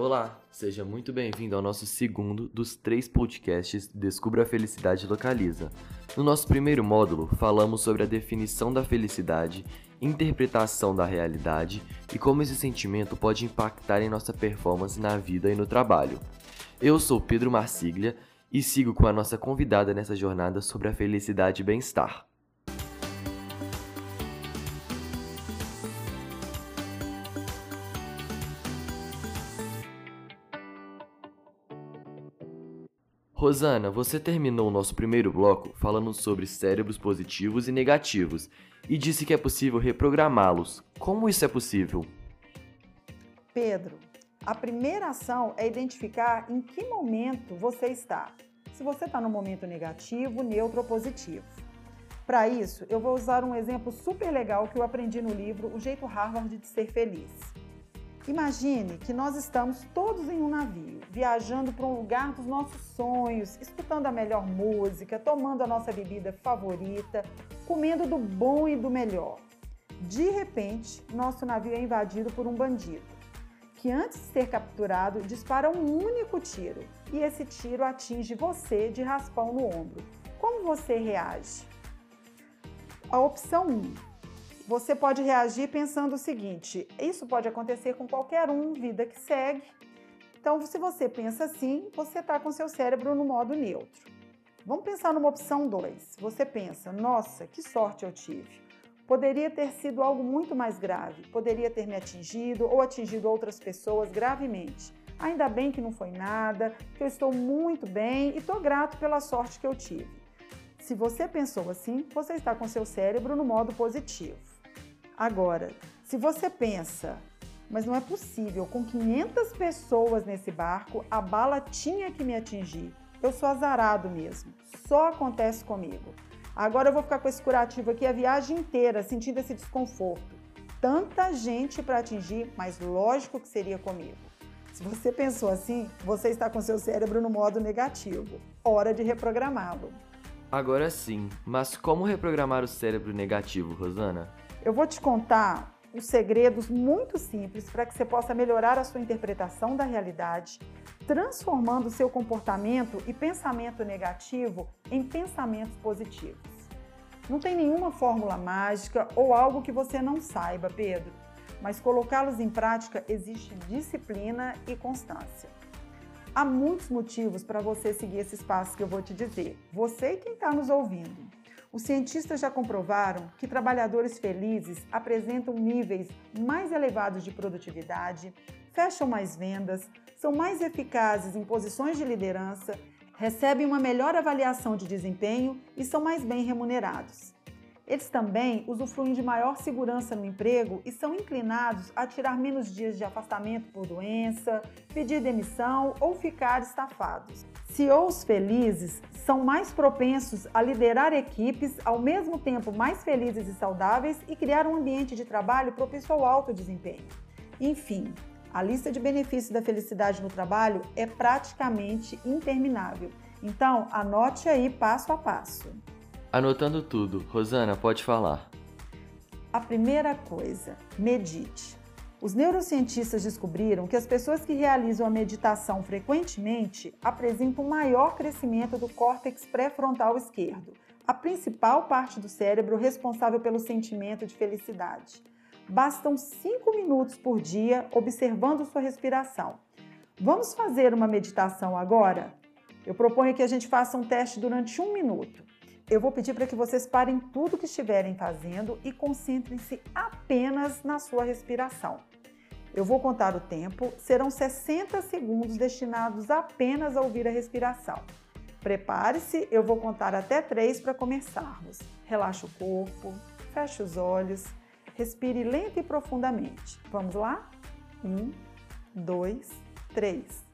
Olá, seja muito bem-vindo ao nosso segundo dos três podcasts Descubra a Felicidade Localiza. No nosso primeiro módulo, falamos sobre a definição da felicidade, interpretação da realidade e como esse sentimento pode impactar em nossa performance na vida e no trabalho. Eu sou Pedro Marsiglia e sigo com a nossa convidada nessa jornada sobre a felicidade e bem-estar. Rosana, você terminou o nosso primeiro bloco falando sobre cérebros positivos e negativos e disse que é possível reprogramá-los. Como isso é possível? Pedro, a primeira ação é identificar em que momento você está. Se você está no momento negativo, neutro ou positivo. Para isso, eu vou usar um exemplo super legal que eu aprendi no livro O Jeito Harvard de Ser Feliz. Imagine que nós estamos todos em um navio, viajando para um lugar dos nossos sonhos, escutando a melhor música, tomando a nossa bebida favorita, comendo do bom e do melhor. De repente, nosso navio é invadido por um bandido, que antes de ser capturado dispara um único tiro, e esse tiro atinge você de raspão no ombro. Como você reage? A opção 1 você pode reagir pensando o seguinte: isso pode acontecer com qualquer um, vida que segue. Então, se você pensa assim, você está com seu cérebro no modo neutro. Vamos pensar numa opção 2. Você pensa: nossa, que sorte eu tive. Poderia ter sido algo muito mais grave, poderia ter me atingido ou atingido outras pessoas gravemente. Ainda bem que não foi nada, que eu estou muito bem e estou grato pela sorte que eu tive. Se você pensou assim, você está com seu cérebro no modo positivo. Agora, se você pensa, mas não é possível, com 500 pessoas nesse barco, a bala tinha que me atingir. Eu sou azarado mesmo, só acontece comigo. Agora eu vou ficar com esse curativo aqui a viagem inteira, sentindo esse desconforto. Tanta gente para atingir, mas lógico que seria comigo. Se você pensou assim, você está com seu cérebro no modo negativo. Hora de reprogramá-lo. Agora sim, mas como reprogramar o cérebro negativo, Rosana? Eu vou te contar os segredos muito simples para que você possa melhorar a sua interpretação da realidade, transformando seu comportamento e pensamento negativo em pensamentos positivos. Não tem nenhuma fórmula mágica ou algo que você não saiba, Pedro, mas colocá-los em prática exige disciplina e constância. Há muitos motivos para você seguir esses passos que eu vou te dizer, você e quem está nos ouvindo. Os cientistas já comprovaram que trabalhadores felizes apresentam níveis mais elevados de produtividade, fecham mais vendas, são mais eficazes em posições de liderança, recebem uma melhor avaliação de desempenho e são mais bem remunerados. Eles também usufruem de maior segurança no emprego e são inclinados a tirar menos dias de afastamento por doença, pedir demissão ou ficar estafados. CEOs felizes são mais propensos a liderar equipes, ao mesmo tempo mais felizes e saudáveis e criar um ambiente de trabalho propício ao alto desempenho. Enfim, a lista de benefícios da felicidade no trabalho é praticamente interminável. Então, anote aí passo a passo. Anotando tudo, Rosana, pode falar. A primeira coisa, medite. Os neurocientistas descobriram que as pessoas que realizam a meditação frequentemente apresentam maior crescimento do córtex pré-frontal esquerdo, a principal parte do cérebro responsável pelo sentimento de felicidade. Bastam 5 minutos por dia observando sua respiração. Vamos fazer uma meditação agora? Eu proponho que a gente faça um teste durante um minuto eu vou pedir para que vocês parem tudo que estiverem fazendo e concentrem-se apenas na sua respiração. Eu vou contar o tempo, serão 60 segundos destinados apenas a ouvir a respiração. Prepare-se, eu vou contar até 3 para começarmos. Relaxe o corpo, feche os olhos, respire lenta e profundamente. Vamos lá? Um, dois, três.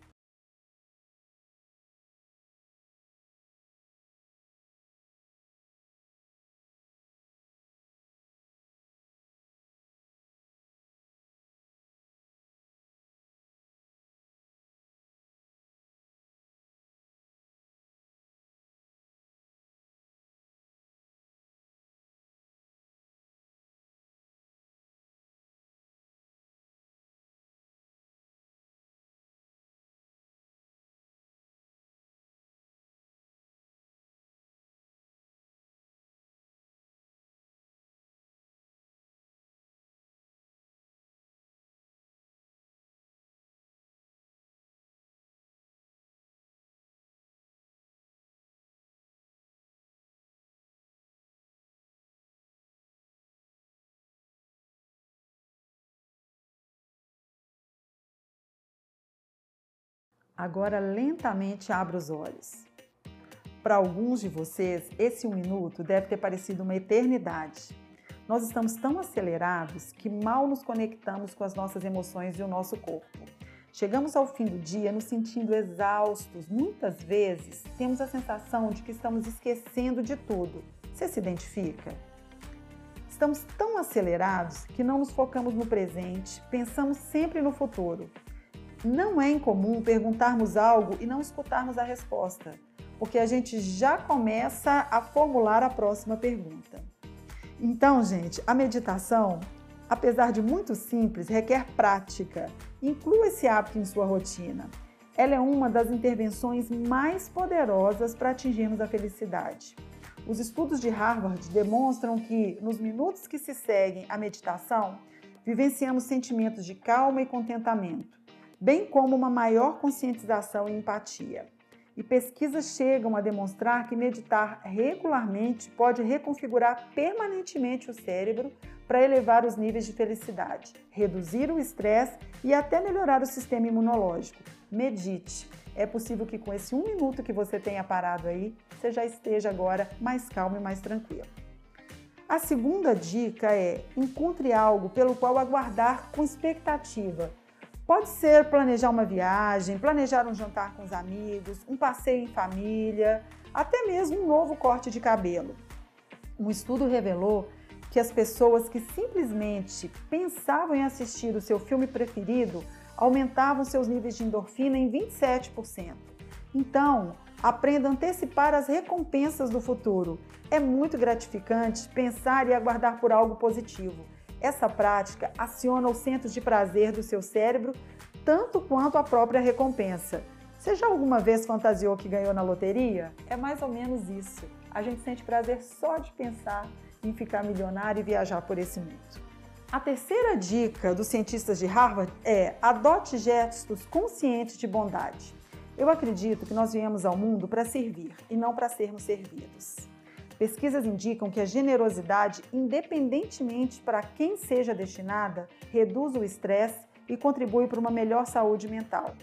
Agora lentamente abra os olhos. Para alguns de vocês, esse um minuto deve ter parecido uma eternidade. Nós estamos tão acelerados que mal nos conectamos com as nossas emoções e o nosso corpo. Chegamos ao fim do dia nos sentindo exaustos. Muitas vezes temos a sensação de que estamos esquecendo de tudo. Você se identifica? Estamos tão acelerados que não nos focamos no presente, pensamos sempre no futuro. Não é incomum perguntarmos algo e não escutarmos a resposta, porque a gente já começa a formular a próxima pergunta. Então, gente, a meditação, apesar de muito simples, requer prática. Inclua esse hábito em sua rotina. Ela é uma das intervenções mais poderosas para atingirmos a felicidade. Os estudos de Harvard demonstram que, nos minutos que se seguem à meditação, vivenciamos sentimentos de calma e contentamento, bem como uma maior conscientização e empatia. E pesquisas chegam a demonstrar que meditar regularmente pode reconfigurar permanentemente o cérebro para elevar os níveis de felicidade, reduzir o estresse e até melhorar o sistema imunológico. Medite. É possível que com esse um minuto que você tenha parado aí, você já esteja agora mais calmo e mais tranquilo. A segunda dica é encontre algo pelo qual aguardar com expectativa Pode ser planejar uma viagem, planejar um jantar com os amigos, um passeio em família, até mesmo um novo corte de cabelo. Um estudo revelou que as pessoas que simplesmente pensavam em assistir o seu filme preferido aumentavam seus níveis de endorfina em 27%. Então, aprenda a antecipar as recompensas do futuro. É muito gratificante pensar e aguardar por algo positivo. Essa prática aciona os centros de prazer do seu cérebro tanto quanto a própria recompensa. Você já alguma vez fantasiou que ganhou na loteria? É mais ou menos isso. A gente sente prazer só de pensar em ficar milionário e viajar por esse mundo. A terceira dica dos cientistas de Harvard é adote gestos conscientes de bondade. Eu acredito que nós viemos ao mundo para servir e não para sermos servidos. Pesquisas indicam que a generosidade, independentemente para quem seja destinada, reduz o estresse e contribui para uma melhor saúde mental.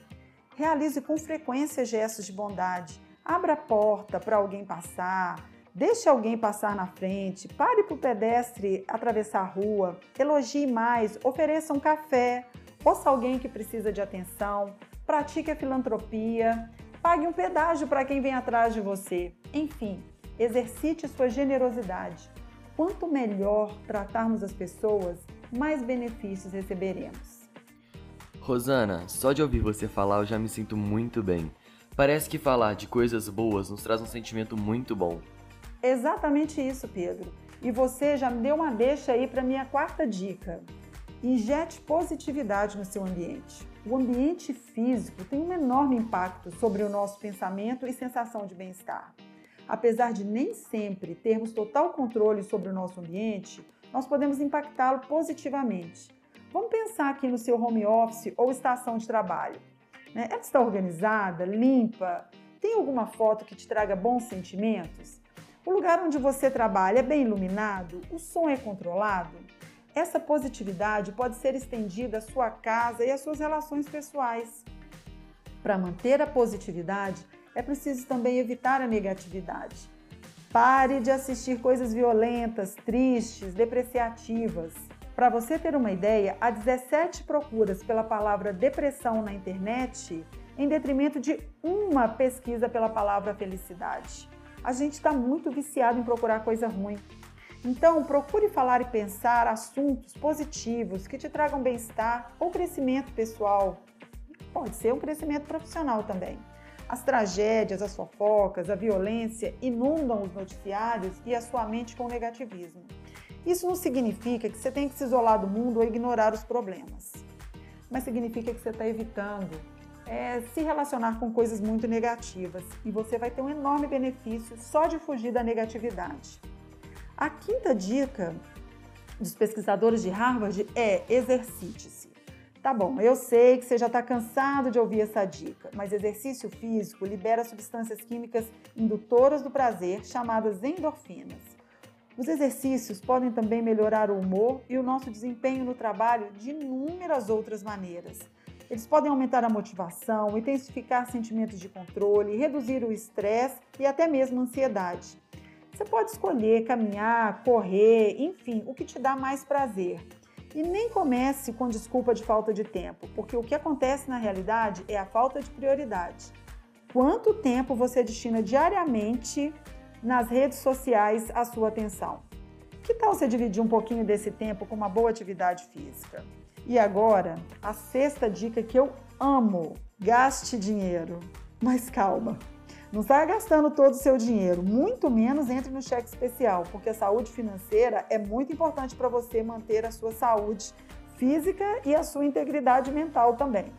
Realize com frequência gestos de bondade. Abra a porta para alguém passar, deixe alguém passar na frente, pare para o pedestre atravessar a rua, elogie mais, ofereça um café, ouça alguém que precisa de atenção, pratique a filantropia, pague um pedágio para quem vem atrás de você. Enfim, Exercite sua generosidade. Quanto melhor tratarmos as pessoas, mais benefícios receberemos. Rosana, só de ouvir você falar eu já me sinto muito bem. Parece que falar de coisas boas nos traz um sentimento muito bom. Exatamente isso, Pedro. E você já me deu uma deixa aí para minha quarta dica. Injete positividade no seu ambiente. O ambiente físico tem um enorme impacto sobre o nosso pensamento e sensação de bem-estar. Apesar de nem sempre termos total controle sobre o nosso ambiente, nós podemos impactá-lo positivamente. Vamos pensar aqui no seu home office ou estação de trabalho. Né? Ela está organizada, limpa? Tem alguma foto que te traga bons sentimentos? O lugar onde você trabalha é bem iluminado? O som é controlado? Essa positividade pode ser estendida à sua casa e às suas relações pessoais. Para manter a positividade, é preciso também evitar a negatividade. Pare de assistir coisas violentas, tristes, depreciativas. Para você ter uma ideia, há 17 procuras pela palavra depressão na internet, em detrimento de uma pesquisa pela palavra felicidade. A gente está muito viciado em procurar coisa ruim. Então, procure falar e pensar assuntos positivos que te tragam bem-estar ou crescimento pessoal. Pode ser um crescimento profissional também. As tragédias, as fofocas, a violência inundam os noticiários e a sua mente com negativismo. Isso não significa que você tem que se isolar do mundo ou ignorar os problemas, mas significa que você está evitando é, se relacionar com coisas muito negativas e você vai ter um enorme benefício só de fugir da negatividade. A quinta dica dos pesquisadores de Harvard é exercite-se. Tá bom, eu sei que você já está cansado de ouvir essa dica, mas exercício físico libera substâncias químicas indutoras do prazer, chamadas endorfinas. Os exercícios podem também melhorar o humor e o nosso desempenho no trabalho de inúmeras outras maneiras. Eles podem aumentar a motivação, intensificar sentimentos de controle, reduzir o estresse e até mesmo a ansiedade. Você pode escolher caminhar, correr, enfim, o que te dá mais prazer. E nem comece com desculpa de falta de tempo, porque o que acontece na realidade é a falta de prioridade. Quanto tempo você destina diariamente nas redes sociais a sua atenção? Que tal você dividir um pouquinho desse tempo com uma boa atividade física? E agora, a sexta dica que eu amo: gaste dinheiro. Mas calma, não saia gastando todo o seu dinheiro, muito menos entre no cheque especial, porque a saúde financeira é muito importante para você manter a sua saúde física e a sua integridade mental também.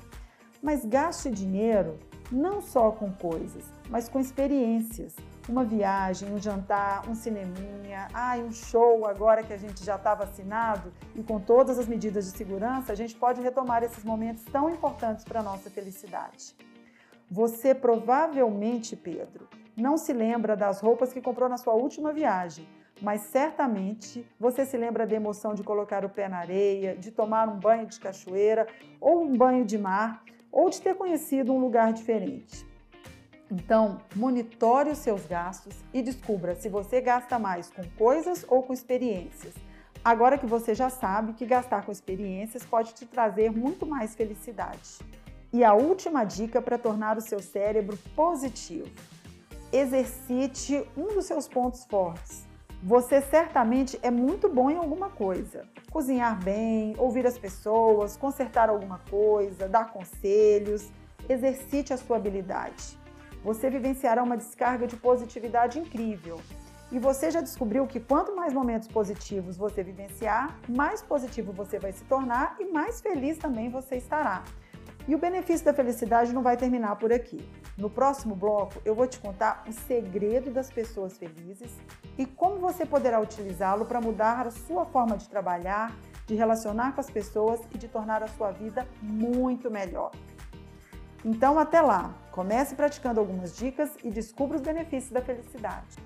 Mas gaste dinheiro não só com coisas, mas com experiências. Uma viagem, um jantar, um cineminha, ai, um show agora que a gente já está vacinado e com todas as medidas de segurança, a gente pode retomar esses momentos tão importantes para a nossa felicidade. Você provavelmente, Pedro, não se lembra das roupas que comprou na sua última viagem, mas certamente você se lembra da emoção de colocar o pé na areia, de tomar um banho de cachoeira ou um banho de mar, ou de ter conhecido um lugar diferente. Então, monitore os seus gastos e descubra se você gasta mais com coisas ou com experiências. Agora que você já sabe que gastar com experiências pode te trazer muito mais felicidade. E a última dica para tornar o seu cérebro positivo: exercite um dos seus pontos fortes. Você certamente é muito bom em alguma coisa. Cozinhar bem, ouvir as pessoas, consertar alguma coisa, dar conselhos. Exercite a sua habilidade. Você vivenciará uma descarga de positividade incrível. E você já descobriu que quanto mais momentos positivos você vivenciar, mais positivo você vai se tornar e mais feliz também você estará. E o benefício da felicidade não vai terminar por aqui. No próximo bloco, eu vou te contar o segredo das pessoas felizes e como você poderá utilizá-lo para mudar a sua forma de trabalhar, de relacionar com as pessoas e de tornar a sua vida muito melhor. Então, até lá, comece praticando algumas dicas e descubra os benefícios da felicidade.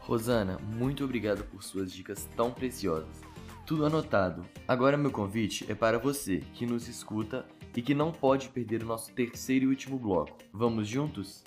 Rosana, muito obrigado por suas dicas tão preciosas. Tudo anotado. Agora, meu convite é para você que nos escuta e que não pode perder o nosso terceiro e último bloco. Vamos juntos?